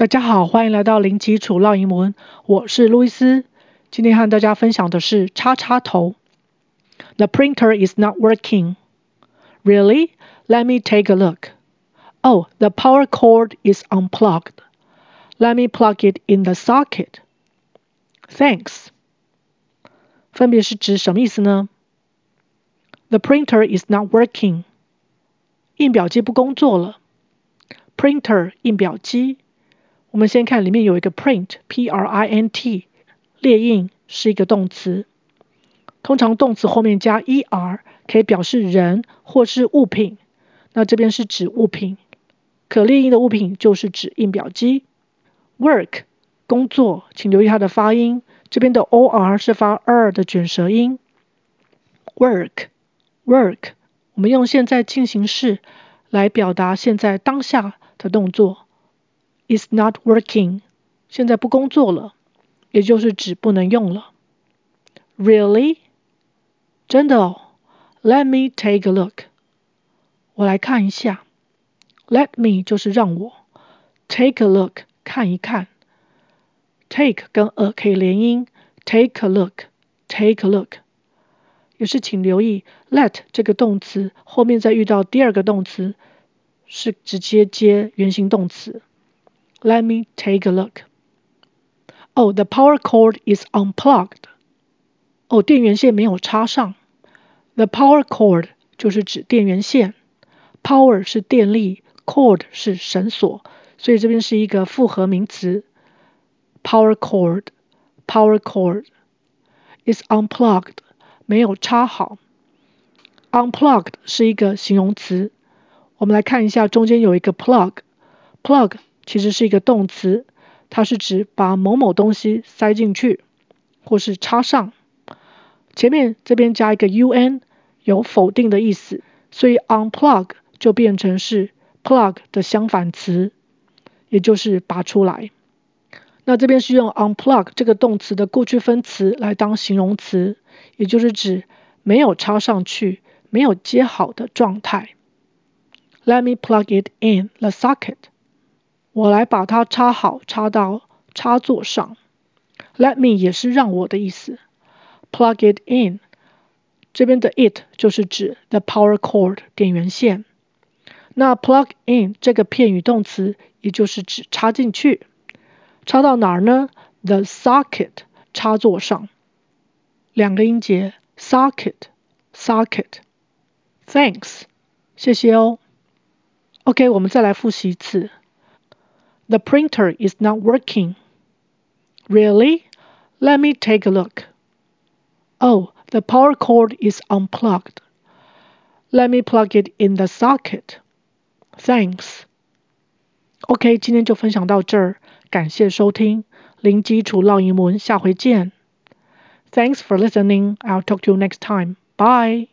大家好，欢迎来到零基础绕英文，我是路易斯。今天和大家分享的是插插头。The printer is not working. Really? Let me take a look. Oh, the power cord is unplugged. Let me plug it in the socket. Thanks. 分别是指什么意思呢？The printer is not working. 印表机不工作了。Printer 印表机。 我们先看里面有一个 print，P-R-I-N-T，列印是一个动词。通常动词后面加 er 可以表示人或是物品。那这边是指物品，可列印的物品就是指印表机。work 工作，请留意它的发音，这边的 or 是发 er 的卷舌音。work work，我们用现在进行式来表达现在当下的动作。Is not working，现在不工作了，也就是指不能用了。Really？真的哦。Let me take a look。我来看一下。Let me 就是让我。Take a look 看一看。Take 跟 a 可以连音。Take a look。Take a look。也是请留意，let 这个动词后面再遇到第二个动词，是直接接原形动词。Let me take a look. Oh, the power cord is unplugged. 哦，电源线没有插上。The power cord 就是指电源线，power 是电力，cord 是绳索，所以这边是一个复合名词。Power cord, power cord is unplugged. 没有插好。Unplugged 是一个形容词。我们来看一下，中间有一个 plug，plug。Plug 其实是一个动词，它是指把某某东西塞进去，或是插上。前面这边加一个 un，有否定的意思，所以 unplug 就变成是 plug 的相反词，也就是拔出来。那这边是用 unplug 这个动词的过去分词来当形容词，也就是指没有插上去、没有接好的状态。Let me plug it in the socket. 我来把它插好，插到插座上。Let me 也是让我的意思。Plug it in，这边的 it 就是指 the power cord 电源线。那 plug in 这个片语动词，也就是指插进去。插到哪儿呢？The socket 插座上。两个音节，socket，socket。Thanks，谢谢哦。OK，我们再来复习一次。The printer is not working. Really? Let me take a look. Oh, the power cord is unplugged. Let me plug it in the socket. Thanks. OK，今天就分享到这儿，感谢收听，零基础绕英文，下回见。Thanks for listening. I'll talk to you next time. Bye.